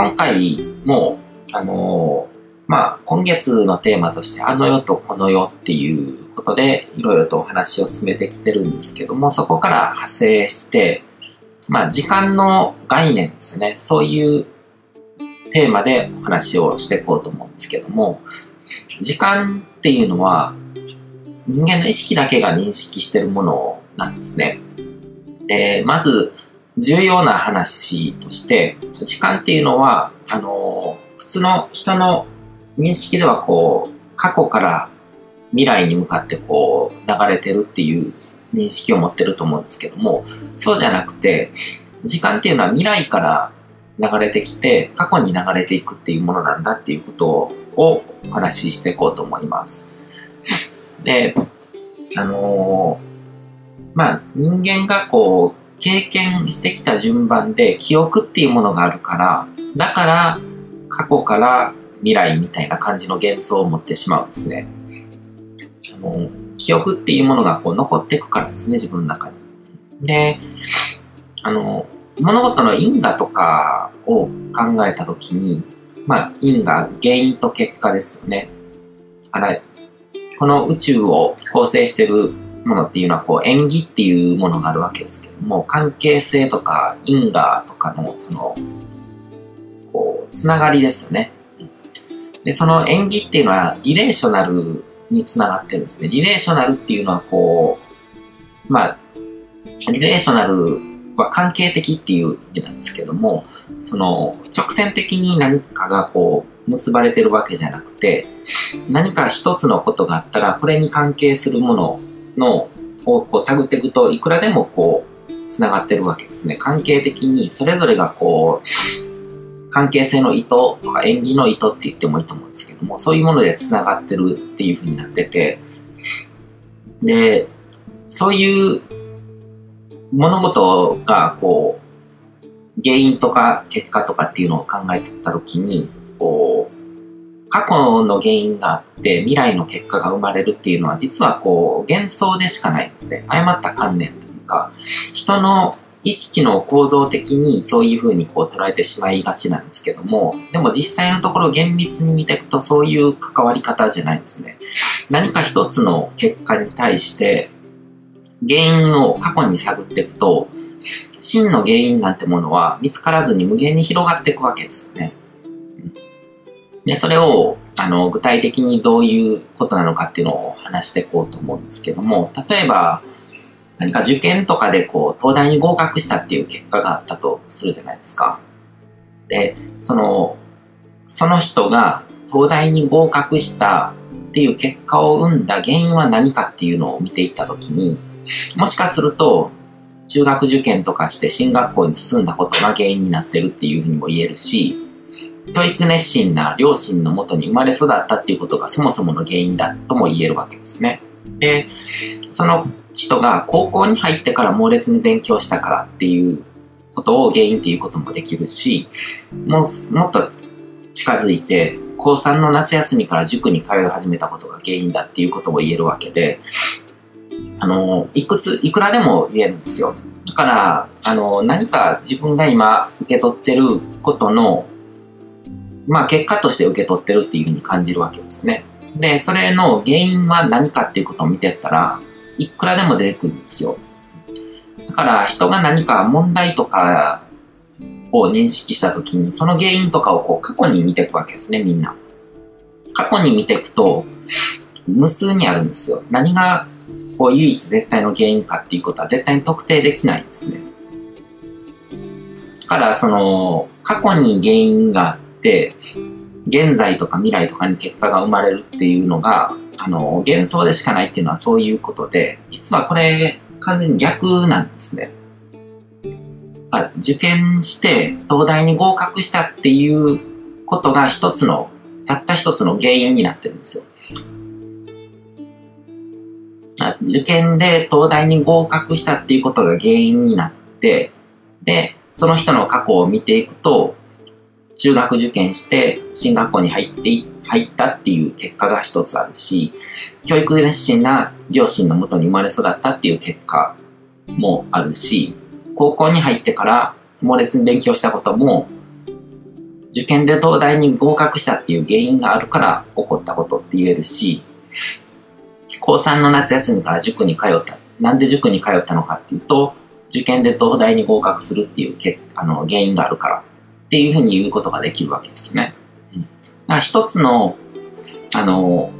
今回も、あのーまあ、今月のテーマとして、あの世とこの世っていうことで、いろいろとお話を進めてきてるんですけども、そこから派生して、まあ、時間の概念ですね。そういうテーマでお話をしていこうと思うんですけども、時間っていうのは、人間の意識だけが認識してるものなんですね。で、まず、重要な話として、時間っていうのは、あの、普通の人の認識ではこう、過去から未来に向かってこう、流れてるっていう認識を持ってると思うんですけども、そうじゃなくて、時間っていうのは未来から流れてきて、過去に流れていくっていうものなんだっていうことをお話ししていこうと思います。で、あのー、まあ、人間がこう、経験してきた順番で記憶っていうものがあるから、だから過去から未来みたいな感じの幻想を持ってしまうんですね。あの記憶っていうものがこう残っていくからですね、自分の中に。で、あの、物事の因果とかを考えたときに、まあ、因果、原因と結果ですよね。あら、この宇宙を構成してるものっていうのは、こう、縁起っていうものがあるわけですけども、関係性とか因果とかの、その、こう、つながりですね。で、その縁起っていうのはリレーショナルにつながってるんですね。リレーショナルっていうのはこう、まあ、リレーショナルは関係的っていう意味なんですけども、その直線的に何かがこう結ばれてるわけじゃなくて、何か一つのことがあったら、これに関係するもののをこうタグっていくといくらでもこうつながってるわけですね。関係的にそれぞれがこう関係性の意図とか縁起の意図って言ってもいいと思うんですけども、そういうもので繋がってるっていう風になってて、で、そういう物事がこう、原因とか結果とかっていうのを考えてたときに、こう、過去の原因があって未来の結果が生まれるっていうのは実はこう幻想でしかないんですね。誤った観念というか、人の意識の構造的にそういうふうにこう捉えてしまいがちなんですけども、でも実際のところ厳密に見ていくとそういう関わり方じゃないんですね。何か一つの結果に対して原因を過去に探っていくと、真の原因なんてものは見つからずに無限に広がっていくわけですよね。で、それを、あの、具体的にどういうことなのかっていうのを話していこうと思うんですけども、例えば、何か受験とかでこう、東大に合格したっていう結果があったとするじゃないですか。で、その、その人が東大に合格したっていう結果を生んだ原因は何かっていうのを見ていったときに、もしかすると、中学受験とかして進学校に進んだことが原因になってるっていうふうにも言えるし、教育熱心な両親のもとに生まれ育ったっていうことがそもそもの原因だとも言えるわけですね。で、その人が高校に入ってから猛烈に勉強したからっていうことを原因っていうこともできるし、もう、もっと近づいて、高3の夏休みから塾に通い始めたことが原因だっていうことも言えるわけで、あの、いくつ、いくらでも言えるんですよ。だから、あの、何か自分が今受け取ってることの、まあ結果として受け取ってるっていうふうに感じるわけですね。で、それの原因は何かっていうことを見てったら、いくらでも出てくるんですよ。だから人が何か問題とかを認識したときに、その原因とかをこう過去に見ていくわけですね、みんな。過去に見ていくと、無数にあるんですよ。何がこう唯一絶対の原因かっていうことは絶対に特定できないんですね。だからその過去に原因があっ、現在とか未来とかに結果が生まれるっていうのがあの、幻想でしかないっていうのはそういうことで、実はこれ完全に逆なんですね。あ受験して東大に合格したっていうことが一つの、たった一つの原因になってるんですよ。受験で東大に合格したっていうことが原因になって、で、その人の過去を見ていくと、中学受験して進学校に入って入ったっていう結果が一つあるし、教育熱心な両親のもとに生まれ育ったっていう結果もあるし、高校に入ってから猛烈に勉強したことも、受験で東大に合格したっていう原因があるから起こったことって言えるし、高3の夏休みから塾に通った。なんで塾に通ったのかっていうと、受験で東大に合格するっていうあの原因があるからっていうふうに言うことができるわけですね。うん、だから一つの、あの、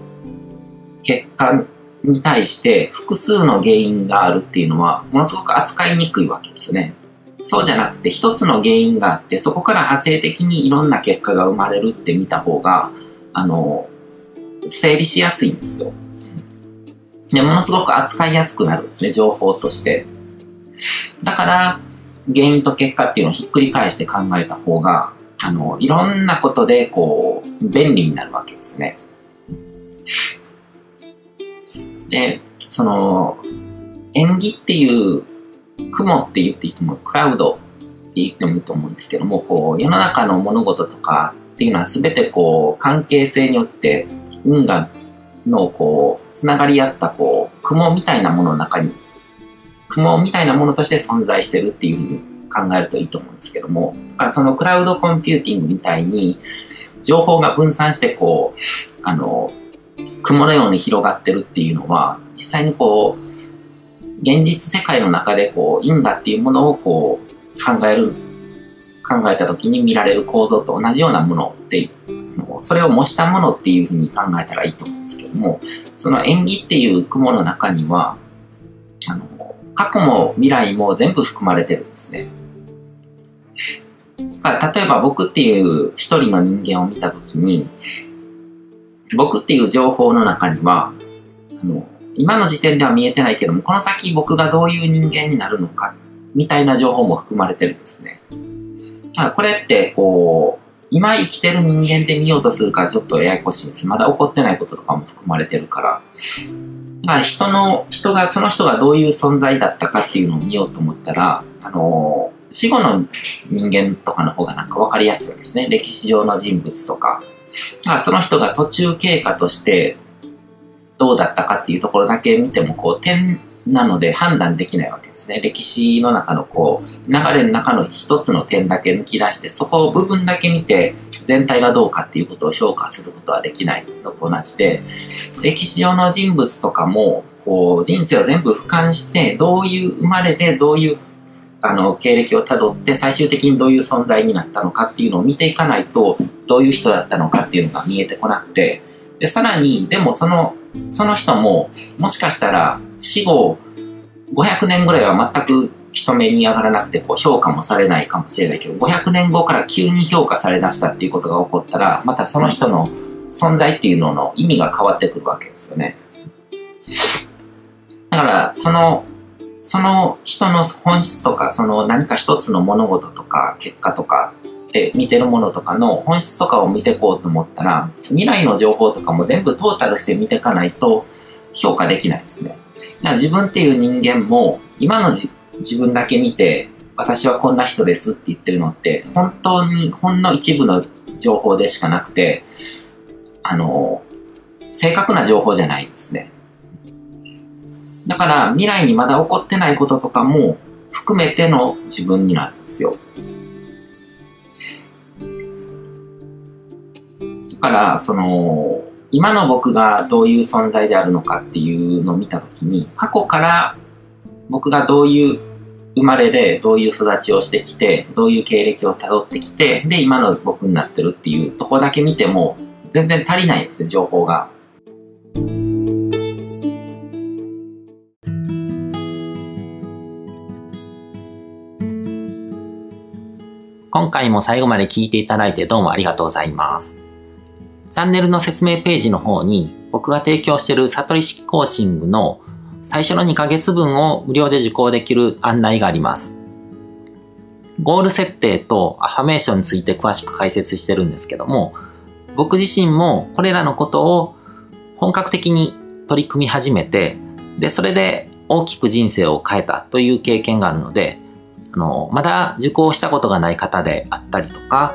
結果に対して複数の原因があるっていうのは、ものすごく扱いにくいわけですね。そうじゃなくて、一つの原因があって、そこから派生的にいろんな結果が生まれるって見た方が、あの、整理しやすいんですよ。で、ものすごく扱いやすくなるんですね、情報として。だから、原因と結果っていうのをひっくり返して考えた方が、あの、いろんなことで、こう、便利になるわけですね。で、その、縁起っていう雲って言っていいと思う、クラウドって言ってもいいと思うんですけども、こう、世の中の物事とかっていうのは全てこう、関係性によって運河のこう、つながり合ったこう、雲みたいなものの中に、雲みたいなものとして存在してるっていうふうに考えるといいと思うんですけども、だからそのクラウドコンピューティングみたいに、情報が分散してこう、あの、雲のように広がってるっていうのは、実際にこう、現実世界の中でこう因果っていうものをこう考える考えた時に見られる構造と同じようなものってそれを模したものっていうふうに考えたらいいと思うんですけどもその縁起っていう雲の中にはあの過去も未来も全部含まれてるんですね。例えば僕っていう一人の人間を見た時に僕っていう情報の中にはあの今の時点では見えてないけども、この先僕がどういう人間になるのか、みたいな情報も含まれてるんですね。これって、こう、今生きてる人間で見ようとするからちょっとややこしいです。まだ起こってないこととかも含まれてるから。まあ人の、人が、その人がどういう存在だったかっていうのを見ようと思ったら、あの死後の人間とかの方がなんか分かりやすいですね。歴史上の人物とか。まあその人が途中経過としてどうだったかっていうところだけ見ても、こう、点なので判断できないわけですね。歴史の中のこう、流れの中の一つの点だけ抜き出して、そこを部分だけ見て、全体がどうかっていうことを評価することはできないのと同じで、歴史上の人物とかも、こう、人生を全部俯瞰して、どういう生まれで、どういうあの経歴をたどって最終的にどういう存在になったのかっていうのを見ていかないとどういう人だったのかっていうのが見えてこなくてでさらにでもそのその人も、もしかしたら死後500年ぐらいは全く人目に上がらなくてこう評価もされないかもしれないけど、500年後から急に評価されだしたっていうことが起こったら、またその人の存在っていうのの意味が変わってくるわけですよね。だから、その、その人の本質とか、その何か一つの物事とか結果とかって見てるものとかの本質とかを見てこうと思ったら、未来の情報とかも全部トータルして見ていかないと評価できないですね。だから自分っていう人間も今の自分だけ見て、私はこんな人ですって言ってるのって、本当にほんの一部の情報でしかなくて、あの、正確な情報じゃないですね。だから未来にまだ起こってないこととかも含めての自分になるんですよ。だから、その、今の僕がどういう存在であるのかっていうのを見たときに、過去から僕がどういう生まれでどういう育ちをしてきて、どういう経歴をたどってきて、で、今の僕になってるっていうとこだけ見ても、全然足りないですね、情報が。今回も最後まで聞いていただいてどうもありがとうございます。チャンネルの説明ページの方に僕が提供している悟り式コーチングの最初の2ヶ月分を無料で受講できる案内があります。ゴール設定とアファメーションについて詳しく解説してるんですけども、僕自身もこれらのことを本格的に取り組み始めて、で、それで大きく人生を変えたという経験があるので、あの、まだ受講したことがない方であったりとか、